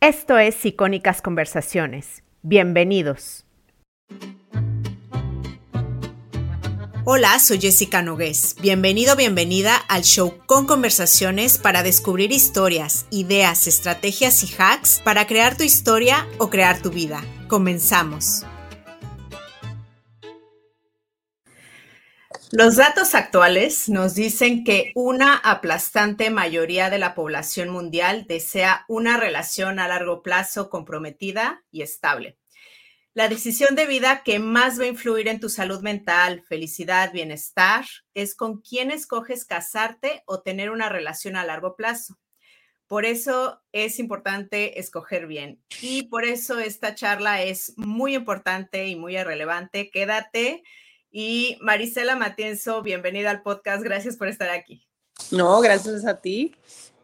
Esto es Icónicas Conversaciones. Bienvenidos. Hola, soy Jessica Nogués. Bienvenido, bienvenida al show con conversaciones para descubrir historias, ideas, estrategias y hacks para crear tu historia o crear tu vida. Comenzamos. Los datos actuales nos dicen que una aplastante mayoría de la población mundial desea una relación a largo plazo comprometida y estable. La decisión de vida que más va a influir en tu salud mental, felicidad, bienestar, es con quién escoges casarte o tener una relación a largo plazo. Por eso es importante escoger bien. Y por eso esta charla es muy importante y muy relevante. Quédate y Marisela Matienzo, bienvenida al podcast. Gracias por estar aquí. No, gracias a ti.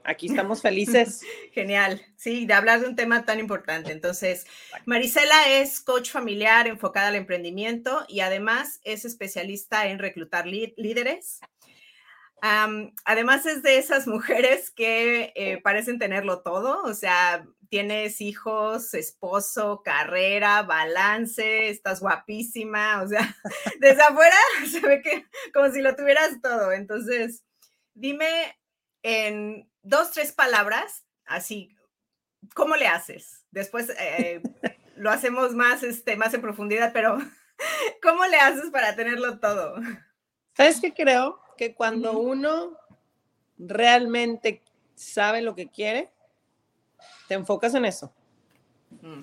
Aquí estamos felices. Genial, sí, de hablar de un tema tan importante. Entonces, Marisela es coach familiar enfocada al emprendimiento y además es especialista en reclutar líderes. Además es de esas mujeres que eh, parecen tenerlo todo, o sea, tienes hijos, esposo, carrera, balance, estás guapísima, o sea, desde afuera se ve que como si lo tuvieras todo. Entonces, dime en dos, tres palabras, así, ¿cómo le haces? Después eh, lo hacemos más, este, más en profundidad, pero ¿cómo le haces para tenerlo todo? ¿Sabes qué creo? Que cuando uno realmente sabe lo que quiere, te enfocas en eso. Mm.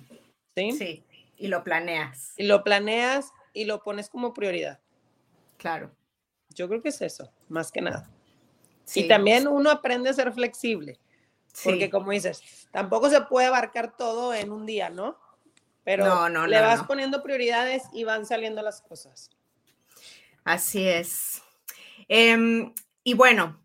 ¿Sí? Sí, y lo planeas. Y lo planeas y lo pones como prioridad. Claro. Yo creo que es eso, más que nada. Y también uno aprende a ser flexible. Porque como dices, tampoco se puede abarcar todo en un día, ¿no? Pero no, no, le vas poniendo prioridades y van saliendo las cosas. Así es. Em, y bueno,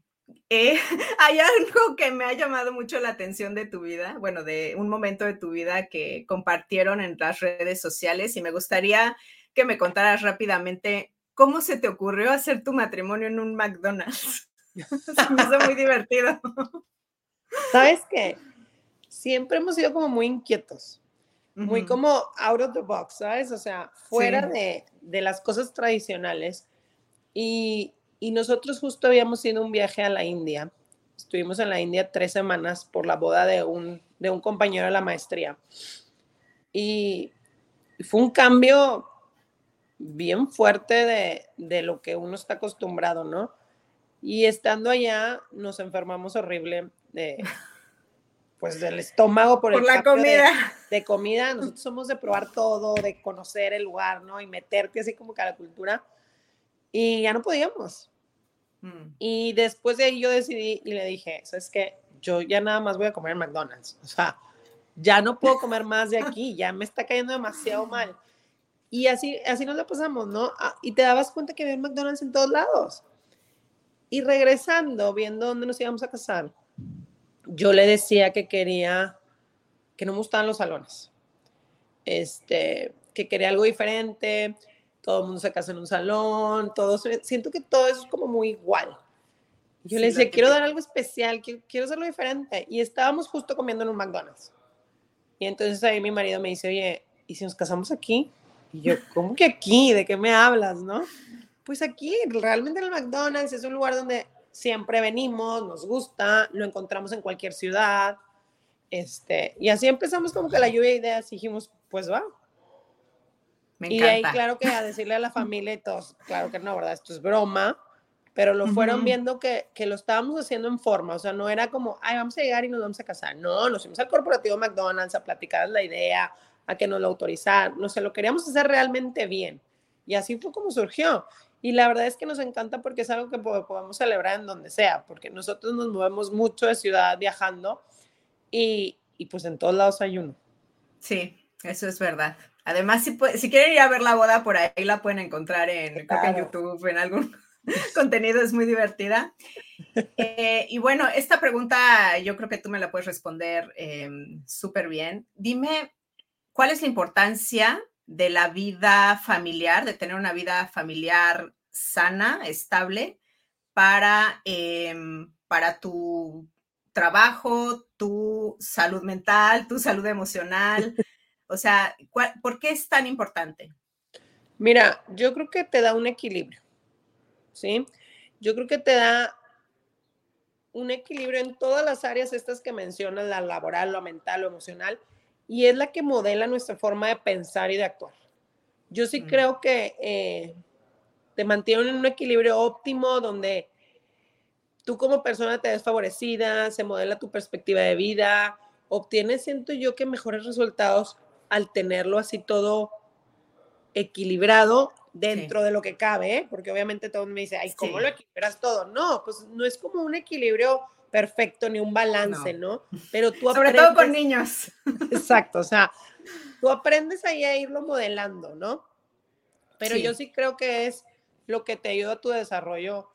eh, hay algo que me ha llamado mucho la atención de tu vida, bueno, de un momento de tu vida que compartieron en las redes sociales y me gustaría que me contaras rápidamente cómo se te ocurrió hacer tu matrimonio en un McDonald's. se me hizo muy divertido. ¿Sabes qué? Siempre hemos sido como muy inquietos, muy como out of the box, ¿sabes? O sea, fuera de, de las cosas tradicionales. Y, y nosotros justo habíamos ido un viaje a la India. Estuvimos en la India tres semanas por la boda de un, de un compañero de la maestría. Y fue un cambio bien fuerte de, de, lo que uno está acostumbrado, ¿no? Y estando allá nos enfermamos horrible de, pues del estómago por, la comida. De, de, comida. Nosotros somos de probar todo, de conocer el lugar, ¿no? Y meterte así como que a la cultura y ya no podíamos. Mm. Y después de ahí yo decidí y le dije, ¿sabes qué? Yo ya nada más voy a comer en McDonald's. O sea, ya no puedo comer más de aquí, ya me está cayendo demasiado mal. Y así, así nos la pasamos, ¿no? Ah, y te dabas cuenta que había McDonald's en todos lados. Y regresando, viendo dónde nos íbamos a casar, yo le decía que quería, que no me gustaban los salones, este, que quería algo diferente, todo el mundo se casa en un salón, todo, siento que todo eso es como muy igual. Yo le decía, quiero dar algo especial, quiero, quiero hacerlo diferente. Y estábamos justo comiendo en un McDonald's. Y entonces ahí mi marido me dice, oye, ¿y si nos casamos aquí? Y yo, ¿cómo que aquí? ¿De qué me hablas, no? Pues aquí, realmente el McDonald's es un lugar donde siempre venimos, nos gusta, lo encontramos en cualquier ciudad. Este, y así empezamos como que la lluvia de ideas y dijimos, pues va, y ahí, claro que a decirle a la familia y todos, claro que no, ¿verdad? Esto es broma, pero lo fueron viendo que, que, lo estábamos haciendo en forma, o sea, no era como, ay, vamos a llegar y nos vamos a casar. No, nos fuimos al corporativo McDonald's a platicar la idea, a que nos lo autorizaran, no sé, lo queríamos hacer realmente bien. Y así fue como surgió. Y la verdad es que nos encanta porque es algo que podemos celebrar en donde sea, porque nosotros nos movemos mucho de ciudad viajando y, y pues en todos lados hay uno. Sí, eso es verdad. Además, si, si quieren ir a ver la boda por ahí, la pueden encontrar en, en YouTube, en algún contenido, es muy divertida. Eh, y bueno, esta pregunta yo creo que tú me la puedes responder em, súper bien. Dime, ¿cuál es la importancia de la vida familiar, de tener una vida familiar sana, estable, para, em, para tu trabajo, tu salud mental, tu salud emocional? O sea, ¿por qué es tan importante? Mira, yo creo que te da un equilibrio, ¿sí? Yo creo que te da un equilibrio en todas las áreas estas que mencionas, la laboral, lo mental, lo emocional, y es la que modela nuestra forma de pensar y de actuar. Yo sí mm. creo que eh, te mantiene en un equilibrio óptimo donde tú como persona te ves favorecida, se modela tu perspectiva de vida, obtienes, siento yo, que mejores resultados al tenerlo así todo equilibrado dentro de lo que cabe, ¿eh? porque obviamente todo me dice, ay, ¿cómo lo equilibras todo? No, pues no es como un equilibrio perfecto ni un balance, ¿no? Pero tú Sobre todo con niños. Exacto, o sea, tú aprendes ahí a irlo modelando, ¿no? Pero yo sí creo que es lo que te ayuda a tu desarrollo,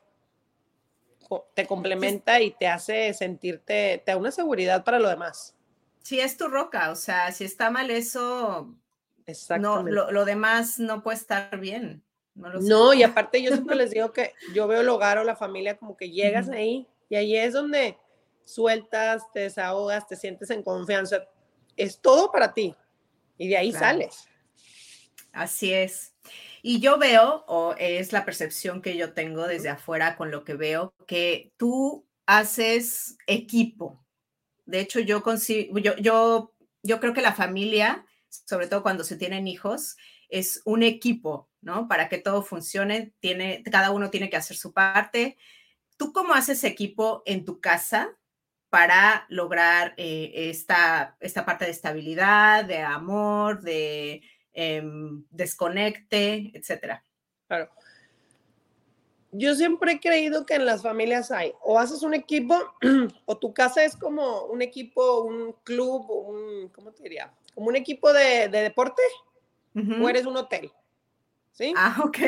te complementa y te hace sentirte, te da una seguridad para lo demás. Sí, es tu roca, o sea, si está mal eso, no, lo, demás no puede estar bien. No, y aparte yo siempre les digo que yo veo el hogar o la familia como que llegas ahí y ahí es donde sueltas, te desahogas, te sientes en confianza. Es todo para ti y de ahí sales. Así es. Y yo veo, o es la percepción que yo tengo desde afuera con lo que veo, que tú haces equipo. De hecho, yo, yo, yo, yo creo que la familia sobre todo cuando se tienen hijos, es un equipo, ¿no? Para que todo funcione, tiene, cada uno tiene que hacer su parte. ¿Tú cómo haces equipo en tu casa para lograr eh, esta, esta parte de estabilidad, de amor, de em, desconecte, etcétera? Claro. Yo siempre he creído que en las familias hay, o haces un equipo, o tu casa es como un equipo, un club, un, ¿cómo te diría? como un equipo de, deporte o eres un hotel. ¿Sí? Ah, ok.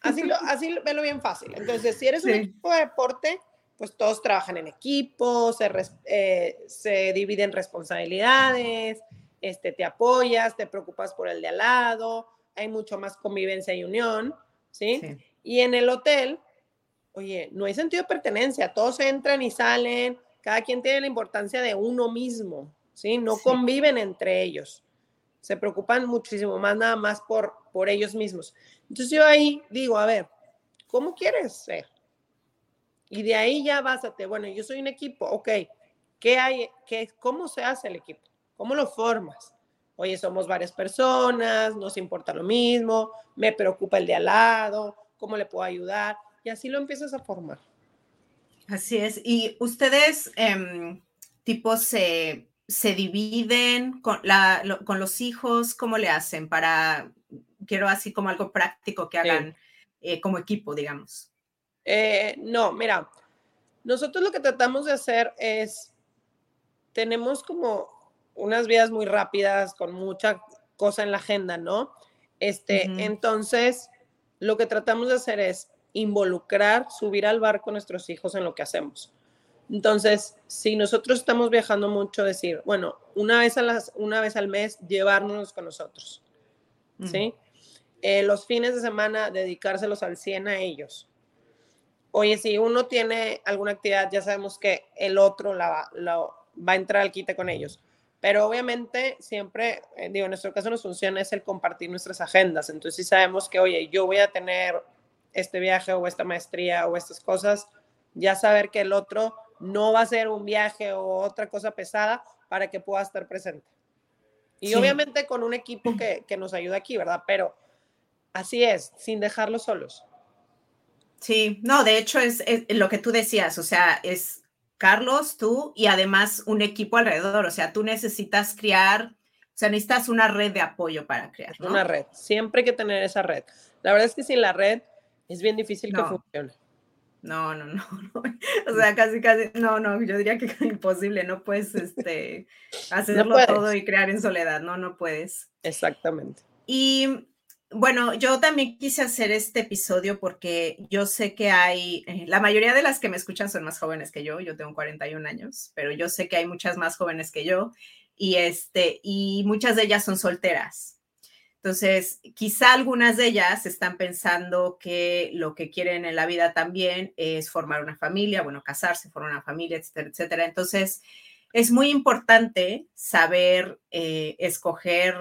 Así, lo, así velo bien fácil. Entonces, si eres un equipo de deporte, pues todos trabajan en equipo, se, eh, se dividen responsabilidades, este, te apoyas, te preocupas por el de al lado, hay mucho más convivencia y unión, ¿sí? sí. Y en el hotel, oye, no hay sentido de pertenencia, todos entran y salen, cada quien tiene la importancia de uno mismo, ¿sí? No conviven entre ellos. Se preocupan muchísimo más nada más por, por ellos mismos. Entonces yo ahí digo, a ver, ¿cómo quieres ser? Y de ahí ya básate, bueno, yo soy un equipo, ok, ¿qué hay? Qué, ¿Cómo se hace el equipo? ¿Cómo lo formas? Oye, somos varias personas, nos importa lo mismo, me preocupa el de al lado, ¿cómo le puedo ayudar? Y así lo empiezas a formar. Así es. Y ustedes, eh, tipo, se se dividen con, la, con los hijos? ¿Cómo le hacen para, quiero así como algo práctico que hagan eh, como equipo, digamos? Eh, no, mira, nosotros lo que tratamos de hacer es, tenemos como unas vidas muy rápidas con mucha cosa en la agenda, ¿no? Este, entonces, lo que tratamos de hacer es involucrar, subir al barco a nuestros hijos en lo que hacemos. Entonces, si nosotros estamos viajando mucho, decir, bueno, una vez, a las, una vez al mes, llevárnoslos con nosotros, ¿sí? Eh, los fines de semana, dedicárselos al 100 a ellos. Oye, si uno tiene alguna actividad, ya sabemos que el otro la, va a entrar al quite con ellos. Pero obviamente siempre, eh, digo, en nuestro caso nos funciona es el compartir nuestras agendas. Entonces, si sabemos que, oye, yo voy a tener este viaje o esta maestría o estas cosas, ya saber que el otro no va a ser un viaje o otra cosa pesada para que pueda estar presente. Y obviamente con un equipo que, nos ayuda aquí, ¿verdad? Pero así es, sin dejarlos solos. Sí, no, de hecho es, lo que tú decías, o sea, es Carlos, tú y además un equipo alrededor, o sea, tú necesitas criar, o sea, necesitas una red de apoyo para crear. Una red, siempre hay que tener esa red. La verdad es que sin la red es bien difícil que funcione. No, no, no, no, O sea, casi, casi, no, no, yo diría que es imposible, no puedes este, hacerlo todo y crear en soledad, no, no puedes. Exactamente. Y bueno, yo también quise hacer este episodio porque yo sé que hay, eh, la mayoría de las que me escuchan son más jóvenes que yo, yo tengo 41 años, pero yo sé que hay muchas más jóvenes que yo y este, y muchas de ellas son solteras. Entonces, quizá algunas de ellas están pensando que lo que quieren en la vida también es formar una familia, bueno, casarse, formar una familia, etcétera, etcétera. Entonces, es muy importante saber eh, escoger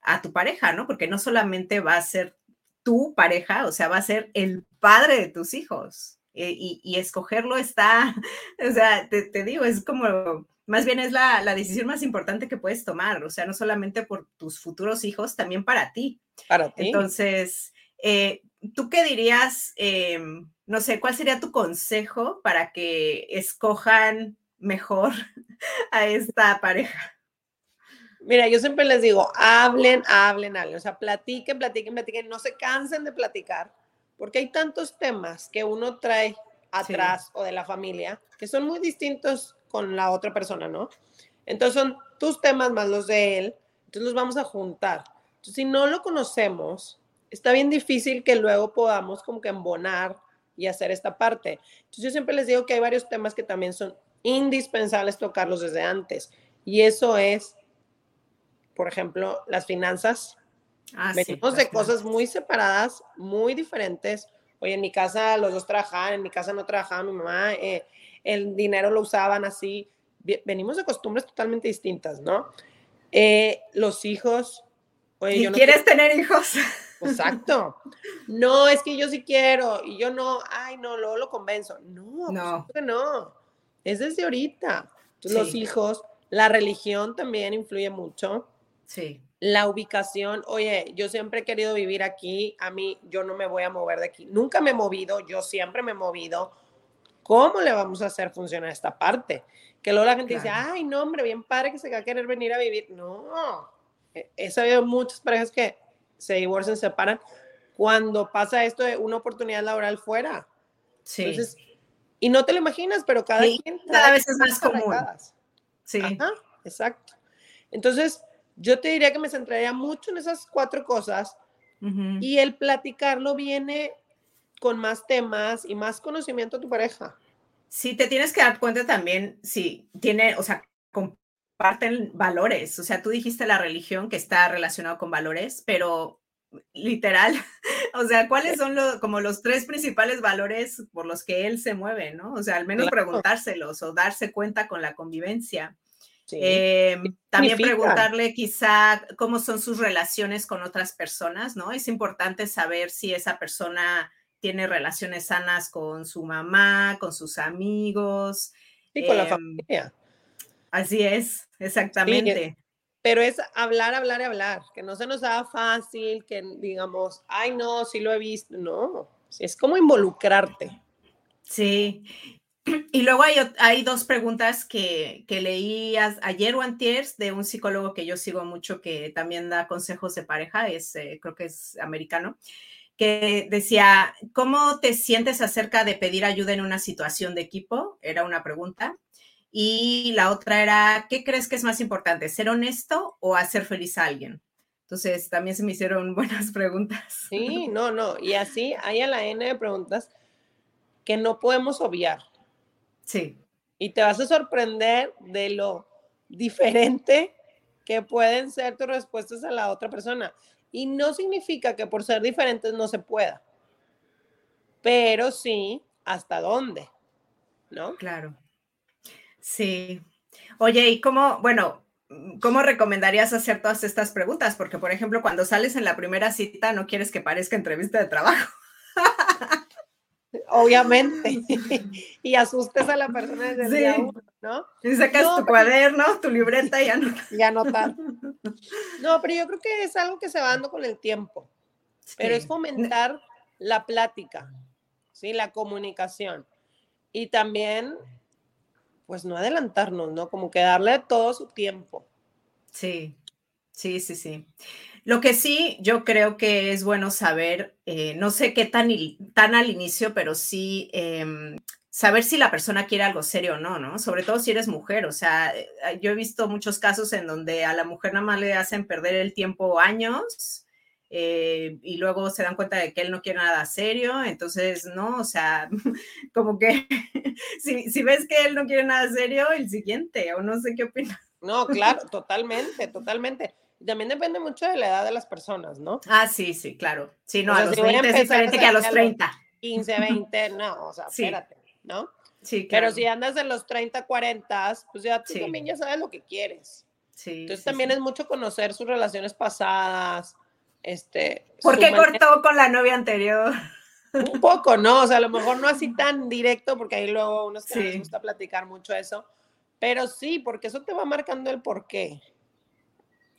a tu pareja, ¿no? Porque no solamente va a ser tu pareja, o sea, va a ser el padre de tus hijos. Eh, y, escogerlo está, o sea, te, digo, es como, más bien es la, decisión más importante que puedes tomar, o sea, no solamente por tus futuros hijos, también para ti. Para ti. Entonces, eh, ¿tú qué dirías, em, no sé, cuál sería tu consejo para que escojan mejor a esta pareja? Mira, yo siempre les digo, hablen, hablen, hablen, o sea, platiquen, platiquen, platiquen, no se cansen de platicar, porque hay tantos temas que uno trae atrás o de la familia que son muy distintos con la otra persona, ¿no? Entonces son tus temas más los de él, entonces los vamos a juntar. Entonces, si no lo conocemos, está bien difícil que luego podamos como que embonar y hacer esta parte. Entonces yo siempre les digo que hay varios temas que también son indispensables tocarlos desde antes. Y eso es, por ejemplo, las finanzas. Ah, Venimos de cosas muy separadas, muy diferentes. Oye, en mi casa los dos trabajaban, en mi casa no trabajaba mi mamá, eh, el dinero lo usaban así. Venimos de costumbres totalmente distintas, ¿no? Eh, los hijos. Oye, ¿Y quieres tener hijos? Exacto. No, es que yo sí quiero y yo no, ay, no, luego lo convenzo. No, no. no. Es desde ahorita. Los hijos, la religión también influye mucho. Sí. La ubicación, oye, yo siempre he querido vivir aquí, a mí yo no me voy a mover de aquí. Nunca me he movido, yo siempre me he movido. ¿Cómo le vamos a hacer funcionar esta parte? Que luego la gente dice, ay, no, hombre, bien padre que se va a querer venir a vivir. No, he sabido muchas parejas que se divorcian, se separan, cuando pasa esto de una oportunidad laboral fuera. Sí. Entonces, y no te lo imaginas, pero cada quien... Cada vez es más común. Sí. exacto. Entonces, yo te diría que me centraría mucho en esas cuatro cosas y el platicarlo viene con más temas y más conocimiento a tu pareja. Sí, te tienes que dar cuenta también si tiene, o sea, comparten valores. O sea, tú dijiste la religión que está relacionado con valores, pero literal, o sea, ¿cuáles son los, como los tres principales valores por los que él se mueve, ¿no? O sea, al menos preguntárselos o darse cuenta con la convivencia. Em, también preguntarle quizá cómo son sus relaciones con otras personas, ¿no? Es importante saber si esa persona tiene relaciones sanas con su mamá, con sus amigos. Y con la em, familia. Así es, exactamente. pero es hablar, hablar y hablar, que no se nos haga fácil, que digamos, ay, no, sí lo he visto. No, es como involucrarte. Sí. Y luego hay, hay dos preguntas que, que leí ayer o antier de un psicólogo que yo sigo mucho, que también da consejos de pareja, es, eh, creo que es americano, que decía, ¿cómo te sientes acerca de pedir ayuda en una situación de equipo? Era una pregunta. Y la otra era, ¿qué crees que es más importante, ser honesto o hacer feliz a alguien? Entonces, también se me hicieron buenas preguntas. Sí, no, no. Y así hay a la N de preguntas que no podemos obviar. Sí. Y te vas a sorprender de lo diferente que pueden ser tus respuestas a la otra persona. Y no significa que por ser diferentes no se pueda. Pero sí, hasta dónde, ¿no? Claro. Sí. Oye, ¿y cómo, bueno, cómo recomendarías hacer todas estas preguntas? Porque, por ejemplo, cuando sales en la primera cita, no quieres que parezca entrevista de trabajo. Obviamente. y asustes a la persona desde el día uno, ¿no? Y sacas tu cuaderno, tu libreta y anotas. Y. No, pero yo creo que es algo que se va dando con el tiempo. Pero es fomentar la plática, ¿sí? La comunicación. Y también pues no adelantarnos, ¿no? Como que darle todo su tiempo. Sí, sí, sí, sí. Lo que sí, yo creo que es bueno saber, eh, no sé qué tan, tan al inicio, pero sí em, saber si la persona quiere algo serio o no, ¿no? Sobre todo si eres mujer. O sea, eh, yo he visto muchos casos en donde a la mujer nada más le hacen perder el tiempo años eh, y luego se dan cuenta de que él no quiere nada serio, entonces, no, o sea, como que si, si, ves que él no quiere nada serio, el siguiente, o no sé qué opinas. No, claro, totalmente, totalmente. También depende mucho de la edad de las personas, ¿no? Ah, sí, sí, claro. Sí, no, a los 20 es diferente que a los 30. 15, 20, no, o sea, espérate, ¿no? Sí, Pero si andas en los 30, 40, pues ya tú también ya sabes lo que quieres. Sí. Entonces también es mucho conocer sus relaciones pasadas. Este, ¿Por qué cortó con la novia anterior? Un poco, ¿no? O sea, a lo mejor no así tan directo, porque ahí luego unos que les gusta platicar mucho eso. Pero sí, porque eso te va marcando el por qué.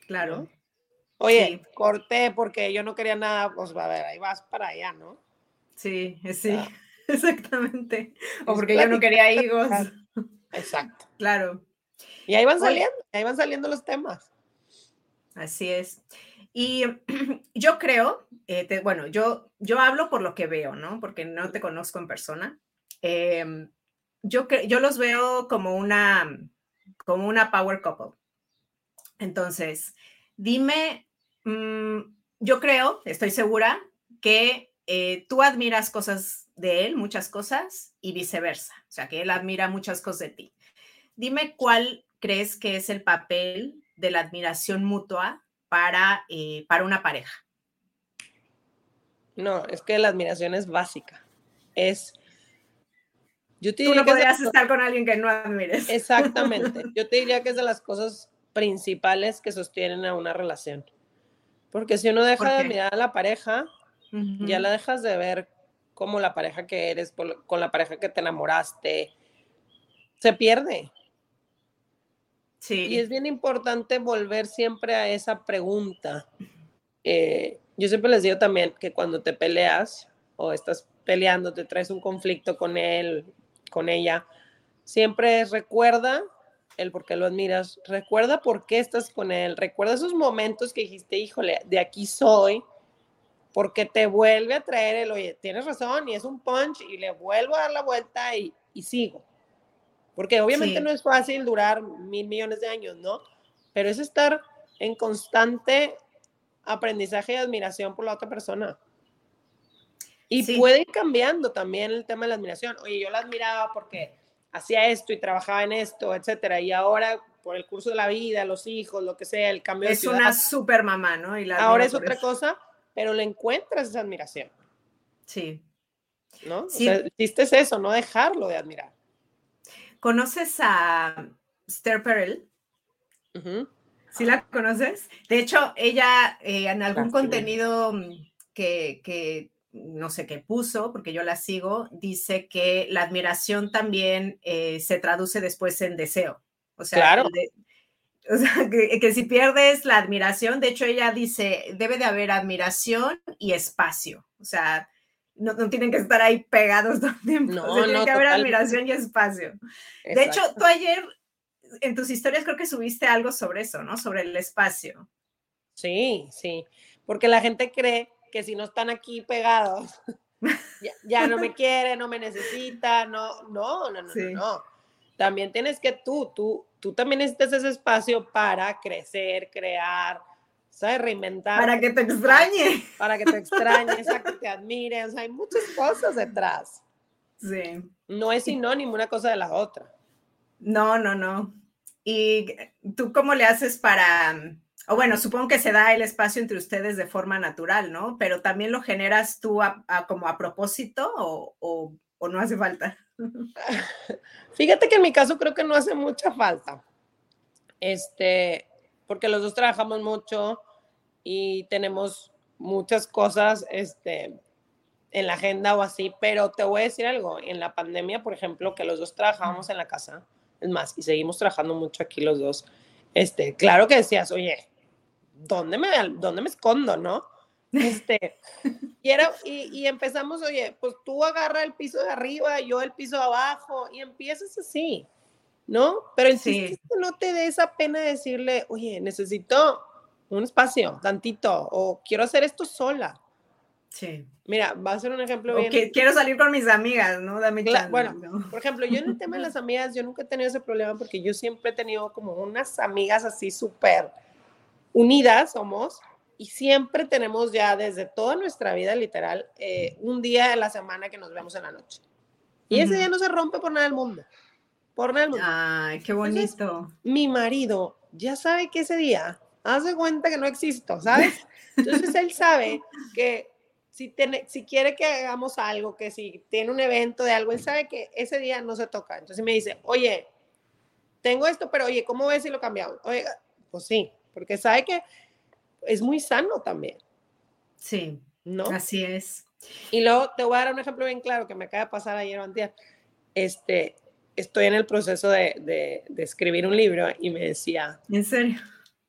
Claro. Oye, corté porque yo no quería nada, pues a ver, ahí vas para allá, ¿no? Sí, sí, exactamente. O porque yo no quería higos. Exacto. Claro. Y ahí van saliendo, ahí van saliendo los temas. Así es. Y yo creo, eh, bueno, yo, yo hablo por lo que veo, ¿no? Porque no te conozco en persona. Em, yo, yo los veo como una, como una power couple. Entonces, dime, mm, yo creo, estoy segura, que eh, tú admiras cosas de él, muchas cosas, y viceversa. O sea, que él admira muchas cosas de ti. Dime cuál crees que es el papel de la admiración mutua para, eh, para una pareja. No, es que la admiración es básica. Es. Yo te Tú no podrías estar con alguien que no admires. Exactamente. Yo te diría que es de las cosas principales que sostienen a una relación. Porque si uno deja de admirar a la pareja, ya la dejas de ver como la pareja que eres, con la pareja que te enamoraste. Se pierde. Sí. Y es bien importante volver siempre a esa pregunta. Eh, yo siempre les digo también que cuando te peleas o estás peleando, te traes un conflicto con él, con ella, siempre recuerda el por qué lo admiras, recuerda por qué estás con él, recuerda esos momentos que dijiste, híjole, de aquí soy, porque te vuelve a traer el, oye, tienes razón, y es un punch, y le vuelvo a dar la vuelta y, y sigo. Porque obviamente no es fácil durar mil millones de años, ¿no? Pero es estar en constante aprendizaje y admiración por la otra persona. Y puede ir cambiando también el tema de la admiración. Oye, yo la admiraba porque hacía esto y trabajaba en esto, etcétera. Y ahora, por el curso de la vida, los hijos, lo que sea, el cambio es de Es una super mamá, ¿no? Y ahora es otra cosa, pero le encuentras esa admiración. Sí. ¿No? Sí. O sea, es eso, no dejarlo de admirar. ¿Conoces a Esther Perel? ¿Sí la conoces? De hecho, ella eh, en algún contenido que, no sé qué puso, porque yo la sigo, dice que la admiración también eh, se traduce después en deseo. O sea, claro. o sea que, que, si pierdes la admiración, de hecho ella dice, debe de haber admiración y espacio. O sea, no, tienen que estar ahí pegados todo el tiempo. No, tiene que haber admiración y espacio. De hecho, tú ayer en tus historias creo que subiste algo sobre eso, ¿no? Sobre el espacio. Sí, sí, porque la gente cree que si no están aquí pegados, ya, no me quiere, no me necesita, no, no, no, no, no. También tienes que tú, tú, tú también necesitas ese espacio para crecer, crear, ¿sabes? Reinventar. Para que te extrañe. Para que te extrañe, para que te admire. O sea, hay muchas cosas detrás. Sí. No es sinónimo una cosa de la otra. No, no, no. ¿Y tú cómo le haces para, o bueno, supongo que se da el espacio entre ustedes de forma natural, ¿no? Pero también lo generas tú como a propósito o, o no hace falta? Fíjate que en mi caso creo que no hace mucha falta. Este, porque los dos trabajamos mucho, y tenemos muchas cosas este, en la agenda o así, pero te voy a decir algo, en la pandemia, por ejemplo, que los dos trabajábamos en la casa, es más, y seguimos trabajando mucho aquí los dos, este, claro que decías, oye, ¿dónde me, dónde me escondo, no? Este, y, era, y, empezamos, oye, pues tú agarra el piso de arriba, yo el piso de abajo, y empiezas así, ¿no? Pero el sí. no te dé esa pena decirle, oye, necesito un espacio, tantito, o quiero hacer esto sola. Sí. Mira, va a ser un ejemplo bien. Que quiero salir con mis amigas, ¿no? Dame Bueno, por ejemplo, yo en el tema de las amigas, yo nunca he tenido ese problema porque yo siempre he tenido como unas amigas así súper unidas somos y siempre tenemos ya desde toda nuestra vida literal eh, un día de la semana que nos vemos en la noche. Y ese día no se rompe por nada del mundo. Por nada del mundo. Ay, qué bonito. mi marido ya sabe que ese día hace cuenta que no existo, ¿sabes? Entonces él sabe que si, tiene, si quiere que hagamos algo, que si tiene un evento de algo, él sabe que ese día no se toca. Entonces me dice, oye, tengo esto, pero oye, ¿cómo ves si lo cambiamos? Oye, pues sí, porque sabe que es muy sano también. Sí, ¿no? Así es. Y luego te voy a dar un ejemplo bien claro que me acaba de pasar ayer o antes. Este, estoy en el proceso de, de, escribir un libro y me decía... ¿En serio?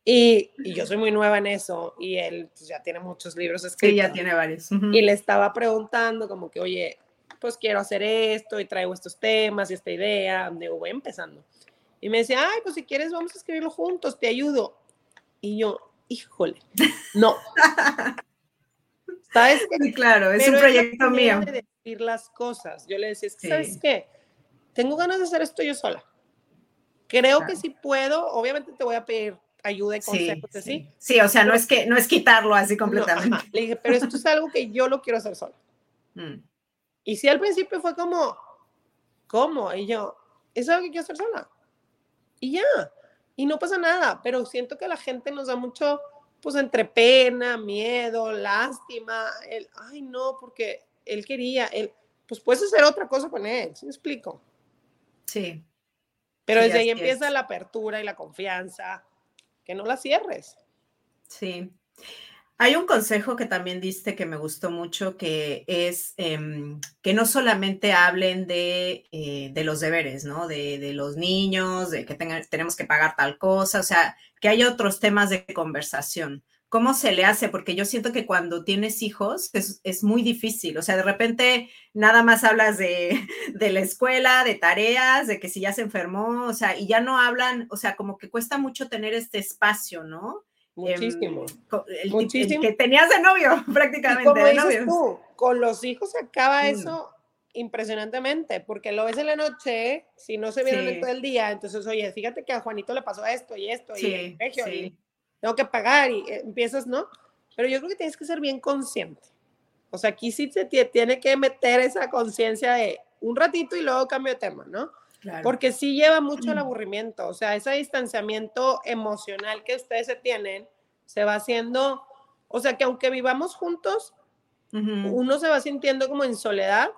Y, y, yo soy muy nueva en eso y él pues, ya tiene muchos libros escritos. Sí, ya tiene varios. Y le estaba preguntando como que, oye, pues quiero hacer esto y traigo estos temas y esta idea. Digo, voy empezando. Y me decía, ay, pues si quieres vamos a escribirlo juntos, te ayudo. Y yo, híjole, no. ¿Sabes qué? claro, es un proyecto mío. De decir las cosas. Yo le decía, ¿sabes qué? Tengo ganas de hacer esto yo sola. Creo que si puedo, obviamente te voy a pedir ayuda y consejos, sí, sí. sí. o sea, no es que no es quitarlo así completamente. le dije, pero esto es algo que yo lo quiero hacer sola. Mm. Y si al principio fue como, ¿cómo? Y yo, es algo que quiero hacer sola. Y ya, y no pasa nada, pero siento que la gente nos da mucho, pues entre pena, miedo, lástima, el, ay no, porque él quería, él, pues puedes hacer otra cosa con él, ¿sí me explico? Sí. Pero desde ahí empieza la apertura y la confianza, que no la cierres. Sí. Hay un consejo que también diste que me gustó mucho, que es em, que no solamente hablen de, eh, de los deberes, ¿no? De, de, los niños, de que tenemos que pagar tal cosa, o sea, que hay otros temas de conversación. ¿Cómo se le hace? Porque yo siento que cuando tienes hijos es, es muy difícil, o sea, de repente nada más hablas de, de la escuela, de tareas, de que si ya se enfermó, o sea, y ya no hablan, o sea, como que cuesta mucho tener este espacio, ¿no? Muchísimo. el, Muchísimo. que tenías de novio, prácticamente. tú, con los hijos acaba mm. eso impresionantemente, porque lo ves en la noche, si no se vieron en todo el día, entonces, oye, fíjate que a Juanito le pasó esto y esto, y, y tengo que pagar, y eh, empiezas, ¿no? Pero yo creo que tienes que ser bien consciente. O sea, aquí sí se tiene que meter esa conciencia de un ratito y luego cambio de tema, ¿no? Porque sí lleva mucho el mm. aburrimiento, o sea, ese distanciamiento emocional que ustedes se tienen se va haciendo, o sea, que aunque vivamos juntos, uno se va sintiendo como en soledad,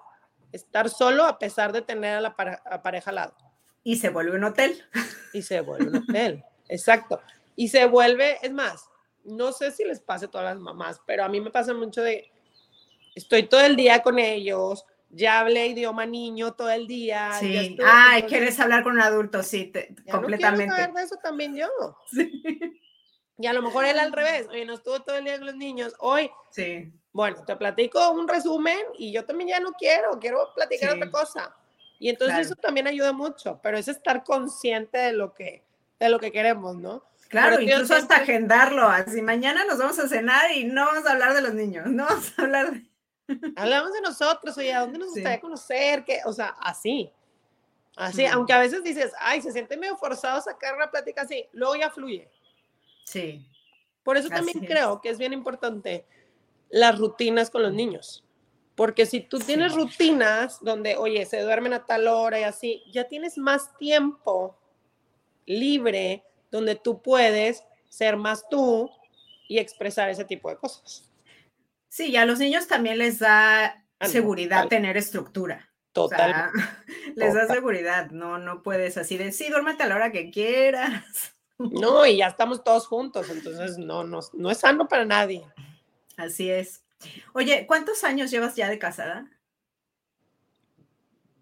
estar solo a pesar de tener a la pareja al lado. Y se vuelve un hotel. Y se vuelve un hotel, exacto. Y se vuelve, es más, no sé si les pase a todas las mamás, pero a mí me pasa mucho de, estoy todo el día con ellos, ya hablé idioma niño todo el día. Sí. Ay, quieres hablar con un adulto, sí, completamente. No saber de eso también yo. Sí. Y a lo mejor él al revés, oye, no estuvo todo el día con los niños, hoy. Sí. Bueno, te platico un resumen y yo también ya no quiero, quiero platicar otra cosa. Y entonces eso también ayuda mucho, pero es estar consciente de lo que, de lo que queremos, ¿no? Claro, incluso hasta agendarlo, así mañana nos vamos a cenar y no vamos a hablar de los niños, no vamos a hablar de Hablamos de nosotros, oye, ¿a dónde nos gustaría conocer? que O sea, así. Así, aunque a veces dices, ay, se siente medio forzado sacar una plática así, luego ya fluye. Sí. Por eso también creo que es bien importante las rutinas con los niños. Porque si tú tienes rutinas donde, oye, se duermen a tal hora y así, ya tienes más tiempo libre donde tú puedes ser más tú y expresar ese tipo de cosas. Sí, y a los niños también les da seguridad tener estructura. Total. les da seguridad, no, no puedes así de, sí, duérmete a la hora que quieras. No, y ya estamos todos juntos, entonces no, no, no es sano para nadie. Así es. Oye, ¿cuántos años llevas ya de casada?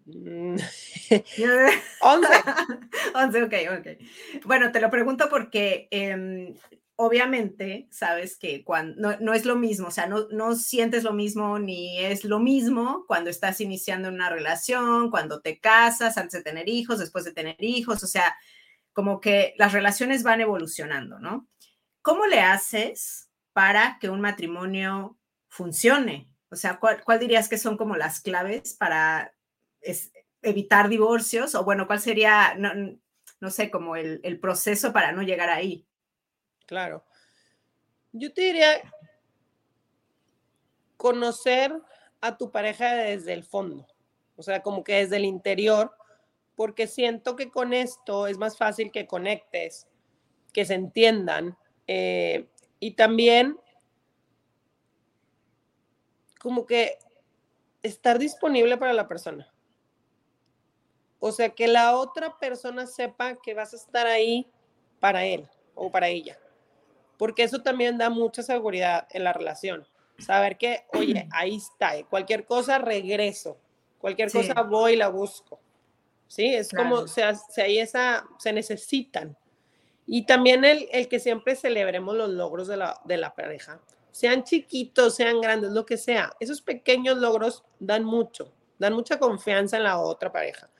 Mm. Once. Once, ok, ok. Bueno, te lo pregunto porque em, obviamente sabes que cuando no, es lo mismo, o sea, no, no sientes lo mismo ni es lo mismo cuando estás iniciando una relación, cuando te casas, antes de tener hijos, después de tener hijos, o sea, como que las relaciones van evolucionando, ¿no? ¿Cómo le haces para que un matrimonio funcione? O sea, ¿cuál, dirías que son como las claves para evitar divorcios? O bueno, ¿cuál sería, no, sé, como el proceso para no llegar ahí? Claro. Yo te diría conocer a tu pareja desde el fondo, o sea, como que desde el interior, porque siento que con esto es más fácil que conectes, que se entiendan eh, y también como que estar disponible para la persona. O sea, que la otra persona sepa que vas a estar ahí para él o para ella. Porque eso también da mucha seguridad en la relación. Saber que, oye, ahí está, eh, cualquier cosa regreso, cualquier cosa voy y la busco. Sí, es como, o sea, si esa, se necesitan. Y también el, el, que siempre celebremos los logros de la, de la pareja, sean chiquitos, sean grandes, lo que sea. Esos pequeños logros dan mucho, dan mucha confianza en la otra pareja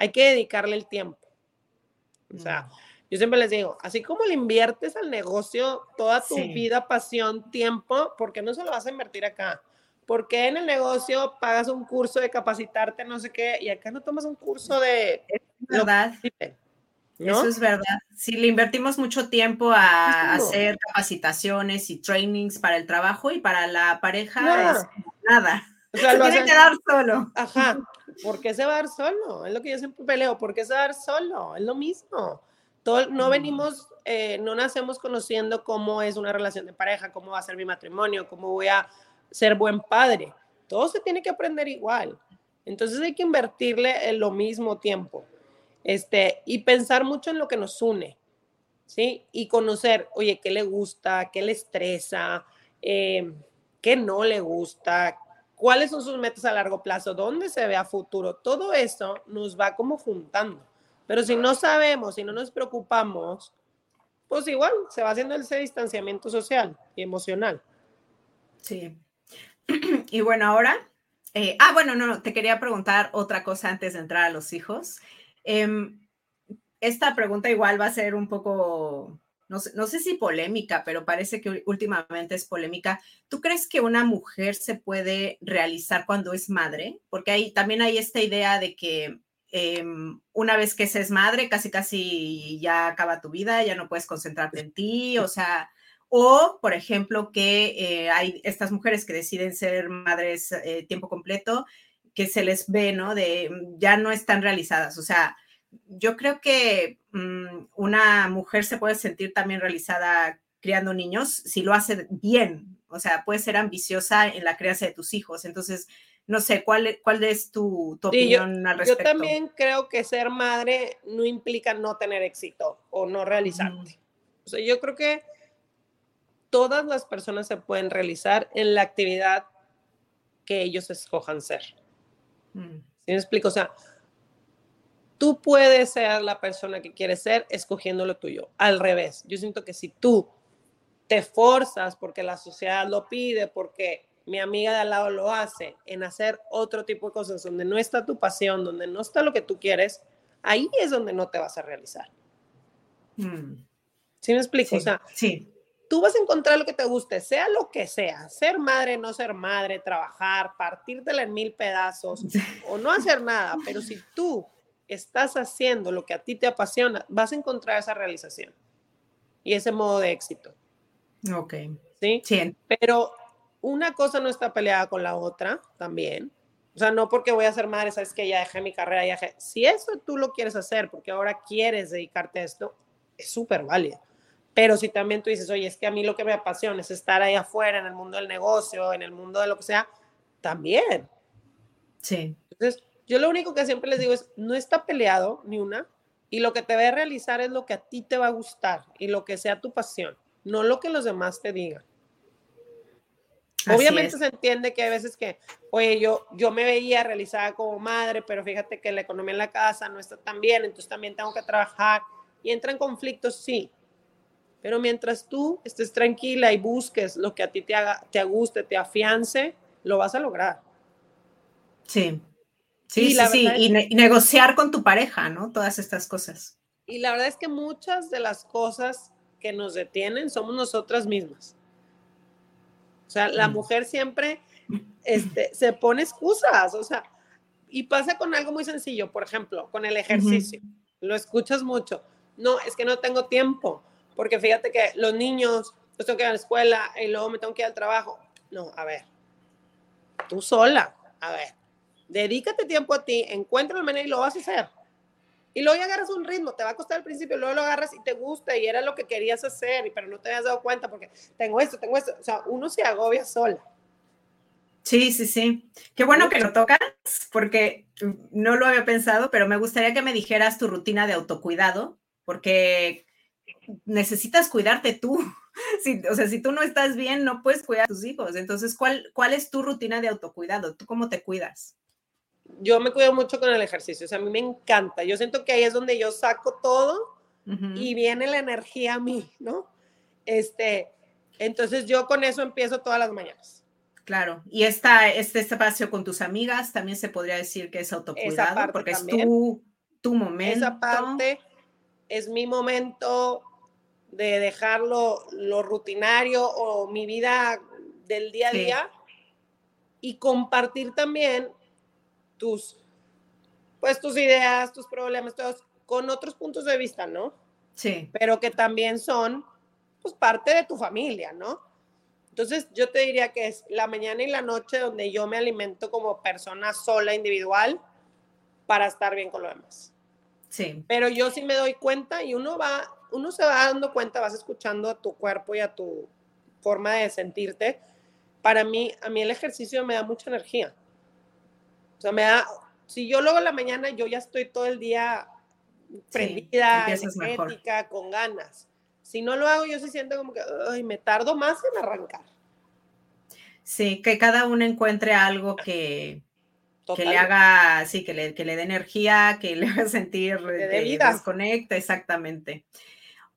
hay que dedicarle el tiempo. O sea, mm. Yo siempre les digo, así como le inviertes al negocio toda tu vida, pasión, tiempo, ¿por qué no se lo vas a invertir acá? ¿Por qué en el negocio pagas un curso de capacitarte, no sé qué, y acá no tomas un curso de... Es verdad. Eso es verdad. Si le invertimos mucho tiempo a hacer capacitaciones y trainings para el trabajo y para la pareja, nada. Es nada. O sea, se tiene que dar solo. Ajá. ¿Por qué se va a dar solo? Es lo que yo siempre peleo. ¿Por qué se va a dar solo? Es lo mismo. Todo, no mm. venimos, eh, no nacemos conociendo cómo es una relación de pareja, cómo va a ser mi matrimonio, cómo voy a ser buen padre. Todo se tiene que aprender igual. Entonces hay que invertirle en lo mismo tiempo. Este, y pensar mucho en lo que nos une, ¿sí? Y conocer, oye, qué le gusta, qué le estresa, eh, qué no le gusta, cuáles son sus metas a largo plazo, dónde se ve a futuro, todo eso nos va como juntando. Pero si no sabemos, si no nos preocupamos, pues igual se va haciendo ese distanciamiento social y emocional. Sí. Y bueno, ahora, eh, ah, bueno, no, te quería preguntar otra cosa antes de entrar a los hijos. Em, esta pregunta igual va a ser un poco no sé, si polémica, pero parece que últimamente es polémica. ¿Tú crees que una mujer se puede realizar cuando es madre? Porque hay, también hay esta idea de que em, una vez que se es madre, casi casi ya acaba tu vida, ya no puedes concentrarte en ti, o sea, o por ejemplo que eh, hay estas mujeres que deciden ser madres eh, tiempo completo, que se les ve, ¿no? De ya no están realizadas, o sea, yo creo que mm, una mujer se puede sentir también realizada criando niños si lo hace bien, o sea, puede ser ambiciosa en la crianza de tus hijos. Entonces, no sé, ¿cuál, cuál es tu, opinión al respecto? Yo también creo que ser madre no implica no tener éxito o no realizarte. O sea, yo creo que todas las personas se pueden realizar en la actividad que ellos escojan ser. Mm. ¿Sí me explico? O sea, tú puedes ser la persona que quieres ser escogiendo lo tuyo. Al revés, yo siento que si tú te forzas porque la sociedad lo pide, porque mi amiga de al lado lo hace, en hacer otro tipo de cosas donde no está tu pasión, donde no está lo que tú quieres, ahí es donde no te vas a realizar. Mm. ¿Sí me explico? o sea, sí. tú vas a encontrar lo que te guste, sea lo que sea, ser madre, no ser madre, trabajar, partírtela en mil pedazos o no hacer nada, pero si tú estás haciendo lo que a ti te apasiona, vas a encontrar esa realización y ese modo de éxito. Ok. ¿Sí? sí. Pero una cosa no está peleada con la otra también. O sea, no porque voy a ser madre, sabes que ya dejé mi carrera, ya dejé. Si eso tú lo quieres hacer porque ahora quieres dedicarte a esto, es súper válido. Pero si también tú dices, oye, es que a mí lo que me apasiona es estar ahí afuera en el mundo del negocio, en el mundo de lo que sea, también. Sí. Entonces, yo lo único que siempre les digo es, no está peleado ni una, y lo que te va a realizar es lo que a ti te va a gustar y lo que sea tu pasión, no lo que los demás te digan. Obviamente se entiende que hay veces que, oye, yo, yo me veía realizada como madre, pero fíjate que la economía en la casa no está tan bien, entonces también tengo que trabajar y entra en conflictos, sí. Pero mientras tú estés tranquila y busques lo que a ti te, haga, te guste, te afiance, lo vas a lograr. Sí, Sí, sí, sí, y, negociar con tu pareja, ¿no? Todas estas cosas. Y la verdad es que muchas de las cosas que nos detienen somos nosotras mismas. O sea, la mm. mujer siempre este, se pone excusas, o sea, y pasa con algo muy sencillo, por ejemplo, con el ejercicio. Lo escuchas mucho. No, es que no tengo tiempo, porque fíjate que los niños, los tengo que ir a la escuela y luego me tengo que ir al trabajo. No, a ver, tú sola, a ver, Dedícate tiempo a ti, encuentra el menú y lo vas a hacer. Y luego ya agarras un ritmo, te va a costar al principio, luego lo agarras y te gusta y era lo que querías hacer, pero no te habías dado cuenta porque tengo esto, tengo esto. O sea, uno se agobia sola. Sí, sí, sí. Qué bueno que lo tocas, porque no lo había pensado, pero me gustaría que me dijeras tu rutina de autocuidado, porque necesitas cuidarte tú. o sea, si tú no estás bien, no puedes cuidar a tus hijos. Entonces, ¿cuál, ¿cuál es tu rutina de autocuidado? ¿Tú cómo te cuidas? Yo me cuido mucho con el ejercicio, o sea, a mí me encanta. Yo siento que ahí es donde yo saco todo y viene la energía a mí, ¿no? Este, entonces yo con eso empiezo todas las mañanas. Claro, y esta, este espacio con tus amigas también se podría decir que es autocuidado, porque es tu, tu momento. Esa parte es mi momento de dejarlo lo rutinario o mi vida del día a día y compartir también tus, pues tus ideas, tus problemas, todos con otros puntos de vista, ¿no? Sí. Pero que también son, pues, parte de tu familia, ¿no? Entonces, yo te diría que es la mañana y la noche donde yo me alimento como persona sola, individual, para estar bien con lo demás. Sí. Pero yo sí me doy cuenta y uno va, uno se va dando cuenta, vas escuchando a tu cuerpo y a tu forma de sentirte. Para mí, a mí el ejercicio me da mucha energía. O sea, me da, si yo luego en la mañana, yo ya estoy todo el día prendida, energética, con ganas. Si no lo hago, yo se siento como que ay, me tardo más en arrancar. Sí, que cada uno encuentre algo que, que le haga, sí, que le, que le dé energía, que le haga sentir que vida. desconecta, exactamente.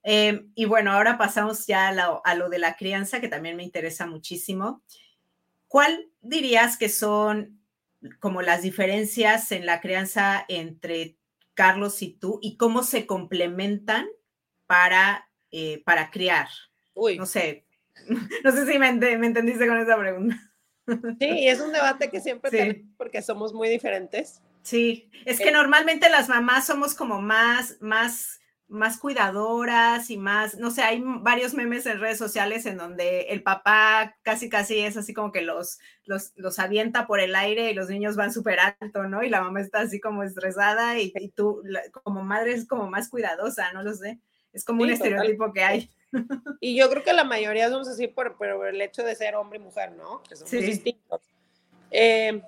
Em, y bueno, ahora pasamos ya a lo, de la crianza, que también me interesa muchísimo. ¿Cuál dirías que son como las diferencias en la crianza entre Carlos y tú y cómo se complementan para, eh, para criar? Uy. No sé, no sé si me, me entendiste con esa pregunta. Sí, es un debate que siempre tenemos porque somos muy diferentes. Sí, es que eh, normalmente las mamás somos como más, más, más cuidadoras y más, no sé, hay varios memes en redes sociales en donde el papá casi casi es así como que los, los, los avienta por el aire y los niños van súper alto, ¿no? Y la mamá está así como estresada y, tú como madre es como más cuidadosa, no lo sé. Es como un estereotipo que hay. Y yo creo que la mayoría somos así por, por el hecho de ser hombre y mujer, ¿no? Que somos distintos. Eh,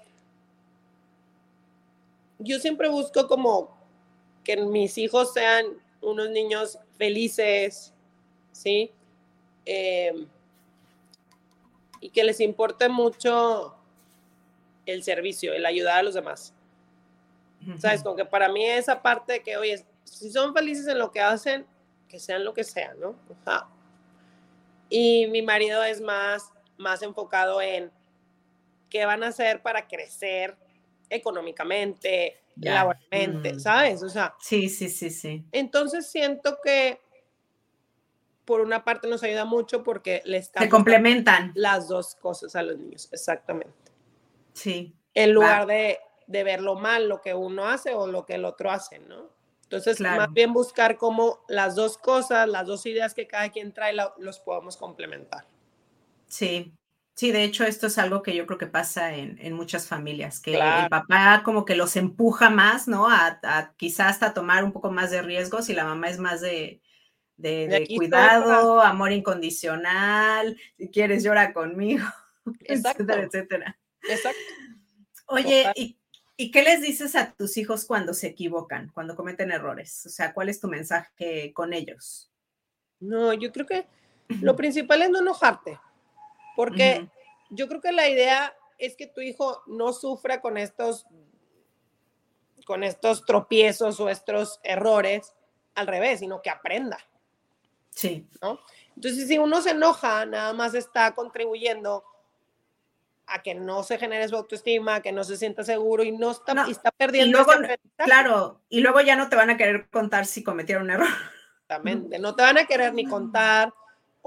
yo siempre busco como que mis hijos sean unos niños felices, ¿sí? Eh, y que les importe mucho el servicio, el ayudar a los demás. ¿Sabes? Como que para mí esa parte de que, oye, si son felices en lo que hacen, que sean lo que sean, ¿no? Y mi marido es más, más enfocado en qué van a hacer para crecer económicamente, laboralmente, mm. ¿sabes? O sea, sí, sí, sí, sí. Entonces siento que por una parte nos ayuda mucho porque les se complementan las dos cosas a los niños, exactamente. Sí. En lugar de, de ver lo mal, lo que uno hace o lo que el otro hace, ¿no? Entonces, más bien buscar cómo las dos cosas, las dos ideas que cada quien trae, los podemos complementar. Sí, sí, de hecho esto es algo que yo creo que pasa en, muchas familias, que el papá como que los empuja más, ¿no? A, quizás hasta tomar un poco más de riesgos y la mamá es más de, cuidado, amor incondicional, si quieres llora conmigo, etcétera, etcétera. Exacto. Oye, ¿y ¿Y qué les dices a tus hijos cuando se equivocan, cuando cometen errores? O sea, ¿cuál es tu mensaje con ellos? No, yo creo que lo principal es no enojarte, porque yo creo que la idea es que tu hijo no sufra con estos, con estos tropiezos o estos errores al revés, sino que aprenda. Sí. ¿no? Entonces, si uno se enoja, nada más está contribuyendo a que no se genere su autoestima, a que no se sienta seguro y no está, está perdiendo. claro, y luego ya no te van a querer contar si cometieron un error. Exactamente, no te van a querer ni contar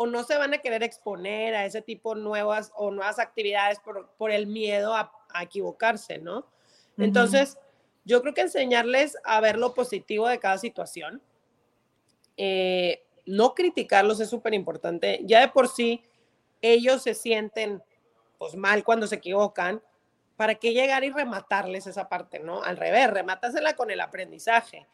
o no se van a querer exponer a ese tipo de nuevas o nuevas actividades por, por el miedo a, a, equivocarse, ¿no? Entonces, yo creo que enseñarles a ver lo positivo de cada situación, eh, no criticarlos es súper importante. Ya de por sí, ellos se sienten pues mal cuando se equivocan, ¿para qué llegar y rematarles esa parte, no? Al revés, remátasela con el aprendizaje.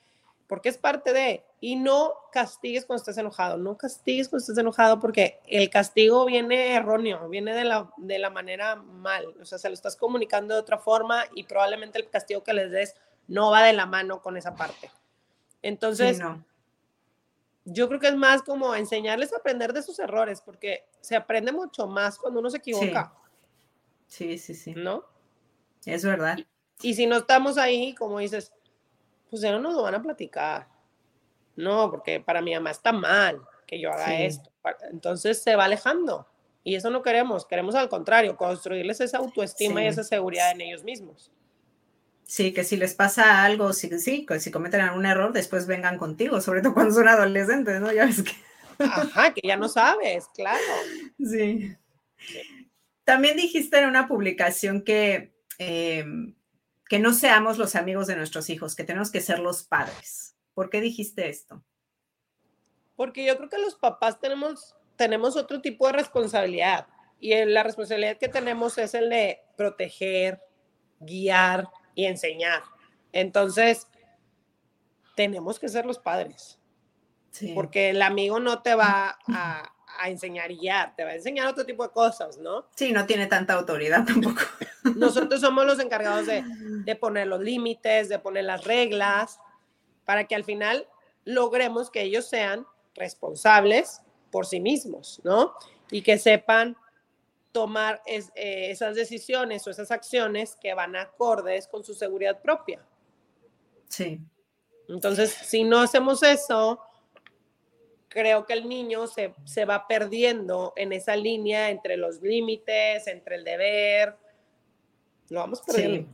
Porque es parte de, y no castigues cuando estés enojado, no castigues cuando estés enojado porque el castigo viene erróneo, viene de la, de la manera mal, o sea, se lo estás comunicando de otra forma y probablemente el castigo que les des no va de la mano con esa parte. Entonces, yo creo que es más como enseñarles a aprender de sus errores, porque se aprende mucho más cuando uno se equivoca. Sí, sí, sí. ¿No? Es verdad. Y, y si no estamos ahí, como dices, pues ya no nos lo van a platicar. No, porque para mi mamá está mal que yo haga esto. Entonces se va alejando. Y eso no queremos. Queremos al contrario, construirles esa autoestima y esa seguridad en ellos mismos. Sí, que si les pasa algo, sí, sí, que si cometen algún error, después vengan contigo, sobre todo cuando son adolescentes, ¿no? Ya ves que. Ajá, que ya no sabes, claro. Sí. También dijiste en una publicación que em, que no seamos los amigos de nuestros hijos, que tenemos que ser los padres. ¿Por qué dijiste esto? Porque yo creo que los papás tenemos, tenemos otro tipo de responsabilidad y la responsabilidad que tenemos es el de proteger, guiar y enseñar. Entonces, tenemos que ser los padres. Porque el amigo no te va a, a enseñar y ya, te va a enseñar otro tipo de cosas, ¿no? Sí, no tiene tanta autoridad tampoco. Nosotros somos los encargados de, de poner los límites, de poner las reglas, para que al final logremos que ellos sean responsables por sí mismos, ¿no? Y que sepan tomar eh, esas decisiones o esas acciones que van acordes con su seguridad propia. Sí. Entonces, si no hacemos eso, creo que el niño se, se, va perdiendo en esa línea entre los límites, entre el deber. Lo vamos perdiendo.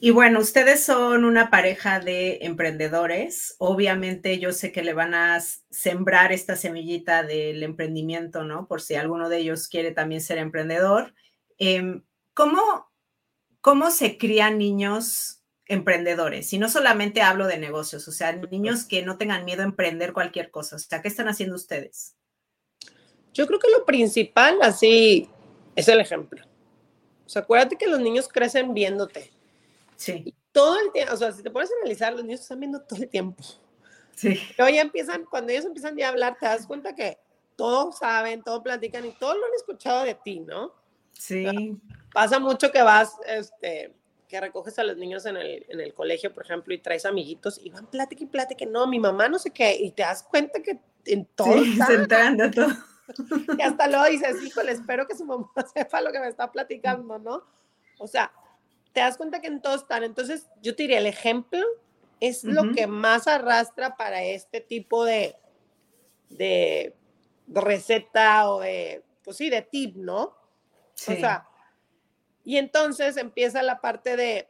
Y bueno, ustedes son una pareja de emprendedores. Obviamente yo sé que le van a sembrar esta semillita del emprendimiento, ¿no? Por si alguno de ellos quiere también ser emprendedor. Em, ¿cómo, ¿Cómo se crían niños emprendedores. Y no solamente hablo de negocios, o sea, niños que no tengan miedo a emprender cualquier cosa. O sea, ¿qué están haciendo ustedes? Yo creo que lo principal, así, es el ejemplo. O sea, acuérdate que los niños crecen viéndote. Sí. todo el tiempo, o sea, si te pones a analizar, los niños están viendo todo el tiempo. Sí. Pero ya empiezan, cuando ellos empiezan ya a hablar, te das cuenta que todos saben, todos platican y todos lo han escuchado de ti, ¿no? Sí. pasa mucho que vas, este, que recoges a los niños en el, en el colegio, por ejemplo, y traes amiguitos y van plática y plática, no, mi mamá no sé qué, y te das cuenta que en todo. Sí, todo. Y hasta luego dices, híjole, espero que su mamá sepa lo que me está platicando, ¿no? O sea, te das cuenta que en todo están. Entonces, yo te diría, el ejemplo es lo que más arrastra para este tipo de, de receta o de, pues sí, de tip, ¿no? Sí. O sea, y entonces empieza la parte de,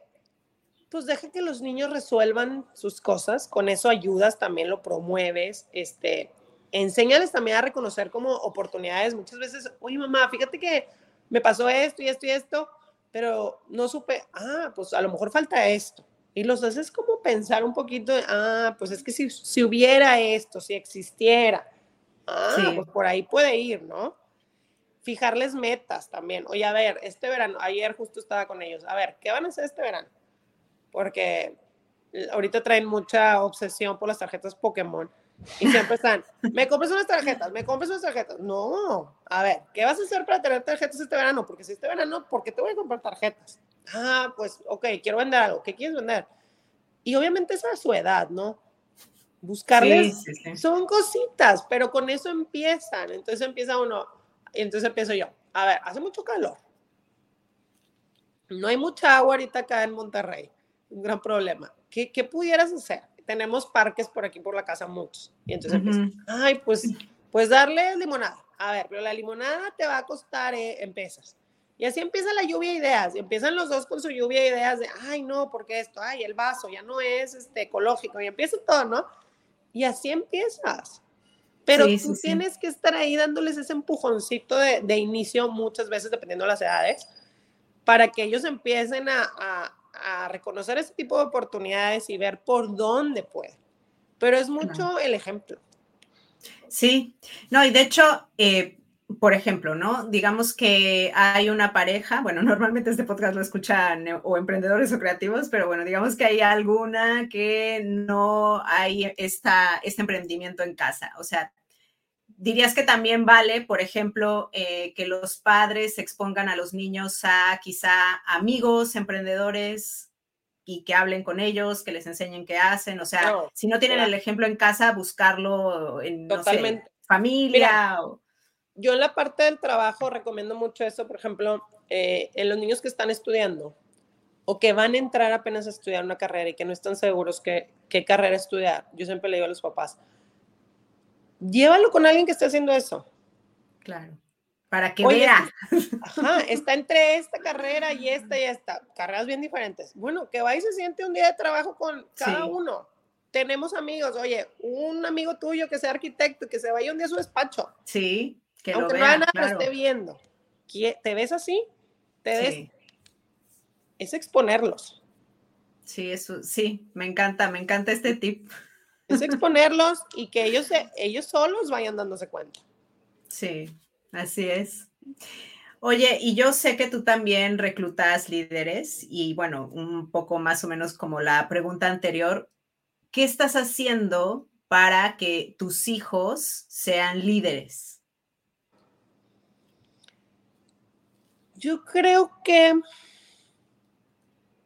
pues deja que los niños resuelvan sus cosas, con eso ayudas, también lo promueves, este, enséñales también a reconocer como oportunidades. Muchas veces, oye mamá, fíjate que me pasó esto y esto y esto, pero no supe, ah, pues a lo mejor falta esto. Y los haces como pensar un poquito, ah, pues es que si, si hubiera esto, si existiera, ah, pues por ahí puede ir, ¿no? Fijarles metas también. Oye, a ver, este verano, ayer justo estaba con ellos, a ver, ¿qué van a hacer este verano? Porque ahorita traen mucha obsesión por las tarjetas Pokémon y siempre están, me compras unas tarjetas, me compras unas tarjetas. No, a ver, ¿qué vas a hacer para tener tarjetas este verano? Porque si este verano, ¿por qué te voy a comprar tarjetas? Ah, pues, ok, quiero vender algo, ¿qué quieres vender? Y obviamente es a su edad, ¿no? Buscarles, son cositas, pero con eso empiezan. Entonces empieza uno, y entonces empiezo yo, a ver, hace mucho calor. No hay mucha agua ahorita acá en Monterrey. Un gran problema. ¿Qué, qué pudieras hacer? Tenemos parques por aquí por la casa, muchos. Y entonces empiezo, ay, pues, pues darle limonada. A ver, pero la limonada te va a costar eh, en pesas. Y así empieza la lluvia de ideas. Y empiezan los dos con su lluvia de ideas de, ay, no, porque esto, ay, el vaso ya no es este, ecológico. Y empieza todo, ¿no? Y así empiezas. Pero tú tienes que estar ahí dándoles ese empujoncito de, de, inicio muchas veces, dependiendo de las edades, para que ellos empiecen a, a, a, reconocer ese tipo de oportunidades y ver por dónde pueden. Pero es mucho el ejemplo. Sí, no, y de hecho, eh, por ejemplo, ¿no? Digamos que hay una pareja, bueno, normalmente este podcast lo escuchan eh, o emprendedores o creativos, pero bueno, digamos que hay alguna que no hay esta, este emprendimiento en casa. O sea, dirías que también vale, por ejemplo, eh, que los padres expongan a los niños a quizá amigos emprendedores y que hablen con ellos, que les enseñen qué hacen. O sea, si no tienen el ejemplo en casa, buscarlo en familia. Yo en la parte del trabajo recomiendo mucho eso, por ejemplo, eh, en los niños que están estudiando o que van a entrar apenas a estudiar una carrera y que no están seguros qué, qué carrera estudiar. Yo siempre le digo a los papás, llévalo con alguien que esté haciendo eso. Claro. Para que vea. Ajá, está entre esta carrera y esta y esta. Carreras bien diferentes. Bueno, que vaya y se siente un día de trabajo con cada uno. Tenemos amigos, oye, un amigo tuyo que sea arquitecto, que se vaya un día a su despacho. Sí, que Aunque lo vea, no lo esté viendo. ¿Te ves así? ¿Te ves? Es exponerlos. Sí, eso, sí, me encanta, me encanta este tip. Es exponerlos y que ellos, ellos solos vayan dándose cuenta. Sí, así es. Oye, y yo sé que tú también reclutas líderes y bueno, un poco más o menos como la pregunta anterior, ¿qué estás haciendo para que tus hijos sean líderes? Yo creo que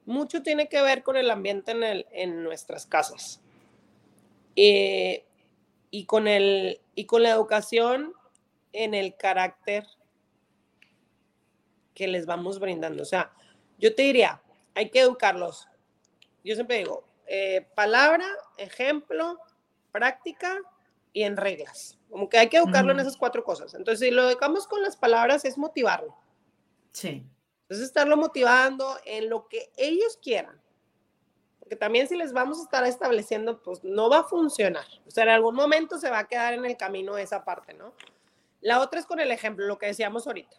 mucho tiene que ver con el ambiente en, el, en nuestras casas. Eh, y, con el, y con la educación en el carácter que les vamos brindando. O sea, yo te diría, hay que educarlos. Yo siempre digo, eh, palabra, ejemplo, práctica y en reglas. Como que hay que educarlo en esas cuatro cosas. Entonces, si lo educamos con las palabras, es motivarlo. Sí. Entonces, estarlo motivando en lo que ellos quieran porque también si les vamos a estar estableciendo, pues no va a funcionar. O sea, en algún momento se va a quedar en el camino esa parte, ¿no? La otra es con el ejemplo, lo que decíamos ahorita,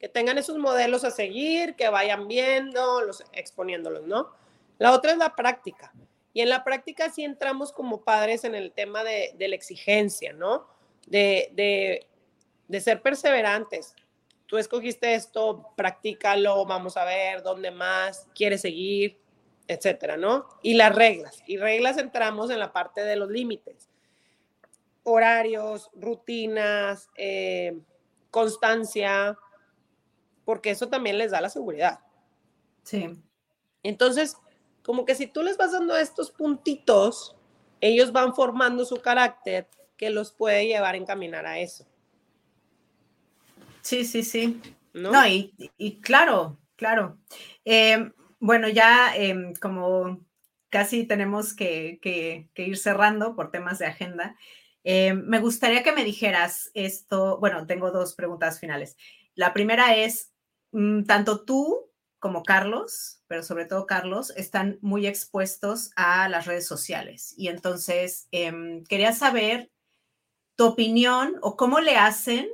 que tengan esos modelos a seguir, que vayan viendo, los, exponiéndolos, ¿no? La otra es la práctica. Y en la práctica sí entramos como padres en el tema de, de la exigencia, ¿no? De, de, de ser perseverantes. Tú escogiste esto, practícalo, vamos a ver dónde más quieres seguir, etcétera, ¿no? Y las reglas. Y reglas entramos en la parte de los límites. Horarios, rutinas, eh, constancia, porque eso también les da la seguridad. Sí. Entonces, como que si tú les vas dando estos puntitos, ellos van formando su carácter que los puede llevar a encaminar a eso. Sí, sí, sí. No, y, claro, claro. Eh, bueno, ya em, como casi tenemos que, ir cerrando por temas de agenda, em, me gustaría que me dijeras esto, bueno, tengo dos preguntas finales. La primera es, mm, tanto tú como Carlos, pero sobre todo Carlos, están muy expuestos a las redes sociales. Y entonces em, quería saber tu opinión o cómo le hacen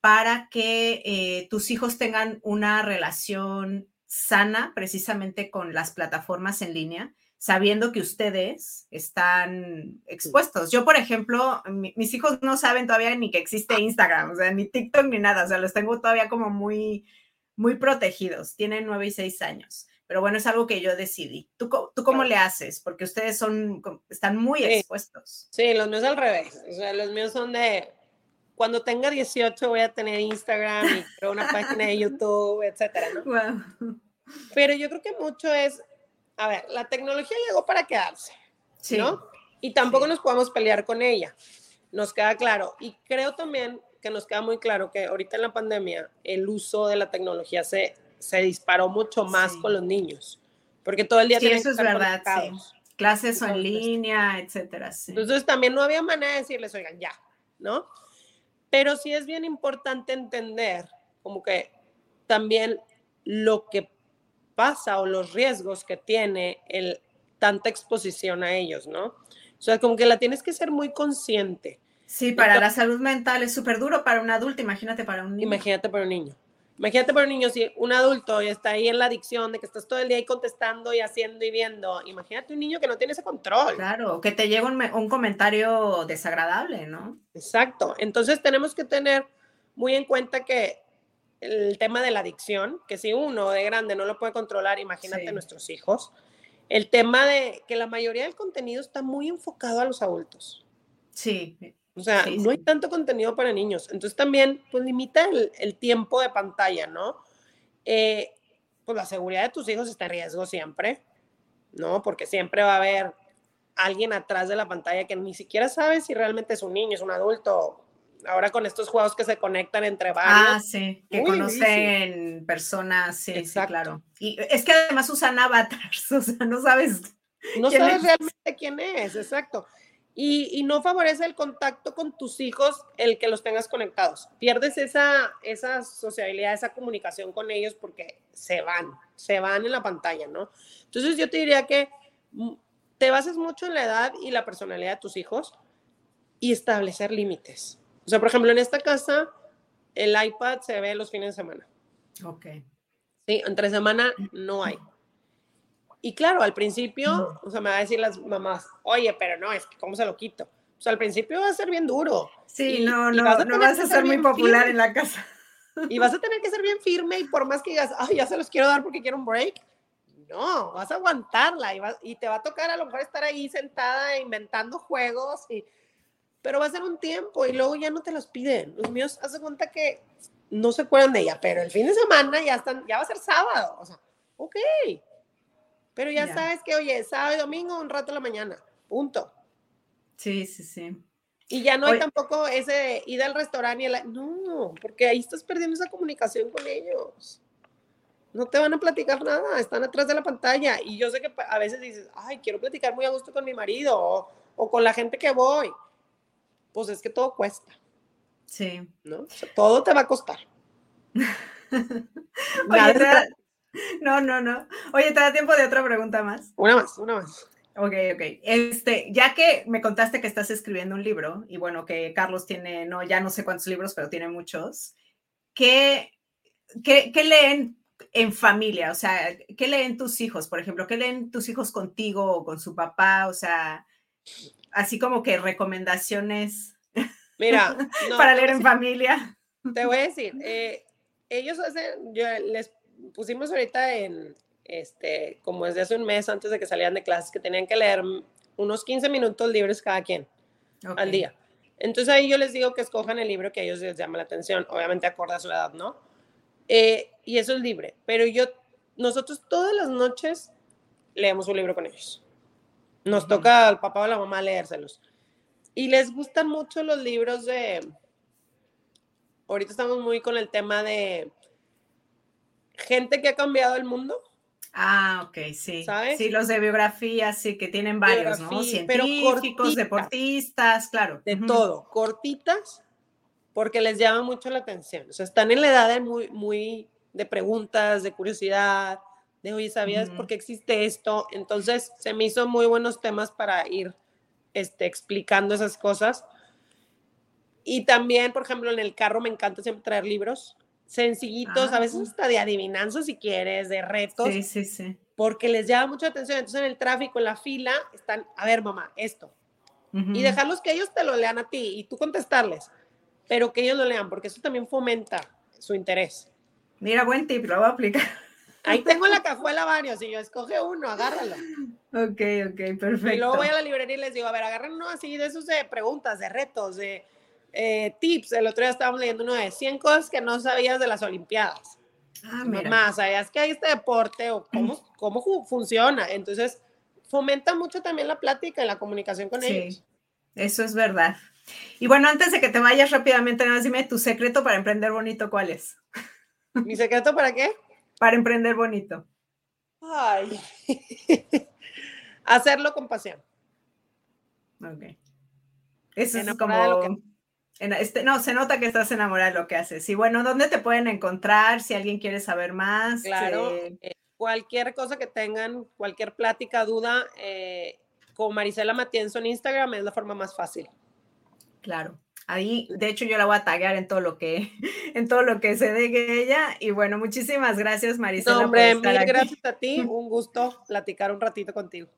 para que eh, tus hijos tengan una relación sana precisamente con las plataformas en línea, sabiendo que ustedes están expuestos. Yo, por ejemplo, mis hijos no saben todavía ni que existe Instagram, o sea, ni TikTok ni nada, o sea, los tengo todavía como muy, muy protegidos. Tienen nueve y seis años. Pero bueno, es algo que yo decidí. ¿Tú, tú cómo le haces? Porque ustedes son, están muy expuestos. Sí, los míos al revés. O sea, los míos son de, cuando tenga 18 voy a tener Instagram y creo una página de YouTube, etcétera, ¿no? Pero yo creo que mucho es, a ver, la tecnología llegó para quedarse, ¿no? Y tampoco nos podemos pelear con ella, nos queda claro. Y creo también que nos queda muy claro que ahorita en la pandemia el uso de la tecnología se, se disparó mucho más con los niños, porque todo el día sí, eso es verdad, sí. Clases en línea, etcétera. Entonces también no había manera de decirles, oigan, ya, ¿no? Pero sí es bien importante entender como que también lo que pasa o los riesgos que tiene el tanta exposición a ellos, ¿no? O sea, como que la tienes que ser muy consciente. Sí, para la salud mental es súper duro para un adulto, imagínate para un niño. Imagínate para un niño. Imagínate para un niño, si un adulto está ahí en la adicción de que estás todo el día ahí contestando y haciendo y viendo, imagínate un niño que no tiene ese control. Claro, que te llega un, un comentario desagradable, ¿no? Exacto. Entonces tenemos que tener muy en cuenta que el tema de la adicción, que si uno de grande no lo puede controlar, imagínate nuestros hijos. El tema de que la mayoría del contenido está muy enfocado a los adultos. Sí. O sea, no hay tanto contenido para niños. Entonces también, pues limita el, tiempo de pantalla, ¿no? Eh, pues la seguridad de tus hijos está en riesgo siempre, ¿no? Porque siempre va a haber alguien atrás de la pantalla que ni siquiera sabe si realmente es un niño, es un adulto, ahora con estos juegos que se conectan entre varios. Ah, sí, que conocen personas, sí, sí, claro. Y es que además usan avatars, o sea, no sabes. No sabes realmente quién es, exacto. Y, y, no favorece el contacto con tus hijos el que los tengas conectados. Pierdes esa, esa sociabilidad, esa comunicación con ellos porque se van, se van en la pantalla, ¿no? Entonces yo te diría que mm, te bases mucho en la edad y la personalidad de tus hijos y establecer límites. O sea, por ejemplo, en esta casa, el iPad se ve los fines de semana. Ok. Sí, entre semana no hay. Y claro, al principio, o sea, me va a decir las mamás, oye, pero no, es que ¿cómo se lo quito? O sea, al principio va a ser bien duro. Sí, no, no, vas no vas a ser, muy popular en la casa. Y vas a tener que ser bien firme y por más que digas, ay, ya se los quiero dar porque quiero un break, no, vas a aguantarla y, y te va a tocar a lo mejor estar ahí sentada inventando juegos y pero va a ser un tiempo y luego ya no te los piden. Los míos, haz cuenta que no se acuerdan de ella, pero el fin de semana ya están, ya va a ser sábado. O sea, ok. Pero ya sabes que, oye, sábado y domingo, un rato a la mañana. Punto. Sí, sí, sí. Y ya no hay tampoco ese ida al restaurante y el... No, porque ahí estás perdiendo esa comunicación con ellos. No te van a platicar nada, están atrás de la pantalla. Y yo sé que a veces dices, ay, quiero platicar muy a gusto con mi marido o, o con la gente que voy pues es que todo cuesta. Sí. ¿No? todo te va a costar. Oye, No, no, no. Oye, ¿te da tiempo de otra pregunta más? Una más, una más. Ok, ok. Este, ya que me contaste que estás escribiendo un libro, y bueno, que Carlos tiene, no, ya no sé cuántos libros, pero tiene muchos, ¿qué, qué, qué leen en familia? O sea, ¿qué leen tus hijos, por ejemplo? ¿Qué leen tus hijos contigo o con su papá? O sea, así como que recomendaciones Mira, para leer en familia. Te voy a decir, eh, ellos hacen, yo les pusimos ahorita en, este, como desde hace un mes antes de que salieran de clases, que tenían que leer unos 15 minutos libres cada quien al día. Entonces ahí yo les digo que escojan el libro que a ellos les llama la atención, obviamente acorde a su edad, ¿no? Eh, y eso es libre, pero yo, nosotros todas las noches leemos un libro con ellos. Nos toca al papá o a la mamá leérselos. Y les gustan mucho los libros de... Ahorita estamos muy con el tema de gente que ha cambiado el mundo. Ah, ok, sí. ¿Sabes? Sí, los de biografía, sí, que tienen varios, ¿no? Científicos, deportistas, claro. De todo, cortitas, porque les llama mucho la atención. O sea, están en la edad de muy, muy de preguntas, de curiosidad, de, oye, ¿sabías por qué existe esto? Entonces, se me hizo muy buenos temas para ir este, explicando esas cosas. Y también, por ejemplo, en el carro me encanta siempre traer libros sencillitos, a veces ah. hasta de adivinanzas si quieres, de retos. Sí, sí, sí. Porque les llama mucha atención. Entonces, en el tráfico, en la fila, están, a ver, mamá, esto. Y dejarlos que ellos te lo lean a ti y tú contestarles, pero que ellos lo lean, porque eso también fomenta su interés. Mira, buen tip, lo voy a aplicar. Ahí tengo en la cajuela varios y yo escoge uno, agárralo. Ok, ok, perfecto. Y luego voy a la librería y les digo, a ver, agarren uno así de esos de preguntas, de retos, de eh, tips. El otro día estábamos leyendo uno de 100 cosas que no sabías de las Olimpiadas. Ah, mira. Más, ¿sabías que hay este deporte o cómo, cómo funciona? Entonces, fomenta mucho también la plática y la comunicación con sí, Eso es verdad. Y bueno, antes de que te vayas rápidamente, nada más dime tu secreto para emprender bonito, ¿cuál es? ¿Mi secreto para qué? Para emprender bonito. Ay. Hacerlo con pasión. Ok. Eso es como... Este, no, se nota que estás enamorada de lo que haces. Y bueno, ¿dónde te pueden encontrar si alguien quiere saber más? Claro, eh, eh, cualquier cosa que tengan, cualquier plática, duda, eh, con Marisela Matienzo en Instagram es la forma más fácil. Claro. Ahí, de hecho, yo la voy a taguear en todo lo que, en todo lo que se deje ella. Y bueno, muchísimas gracias, Marisela. No, hombre, mil gracias a ti. Un gusto platicar un ratito contigo.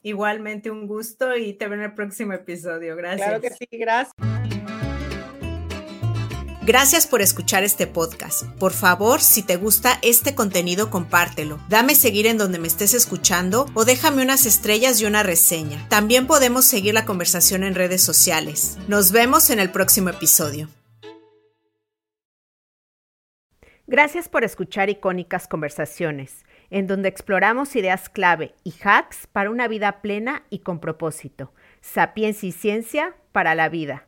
Igualmente un gusto y te veo en el próximo episodio. Gracias. Claro que sí, gracias. Gracias por escuchar este podcast. Por favor, si te gusta este contenido, compártelo. Dame seguir en donde me estés escuchando o déjame unas estrellas y una reseña. También podemos seguir la conversación en redes sociales. Nos vemos en el próximo episodio. Gracias por escuchar Icónicas Conversaciones, en donde exploramos ideas clave y hacks para una vida plena y con propósito. Sapiencia y ciencia para la vida.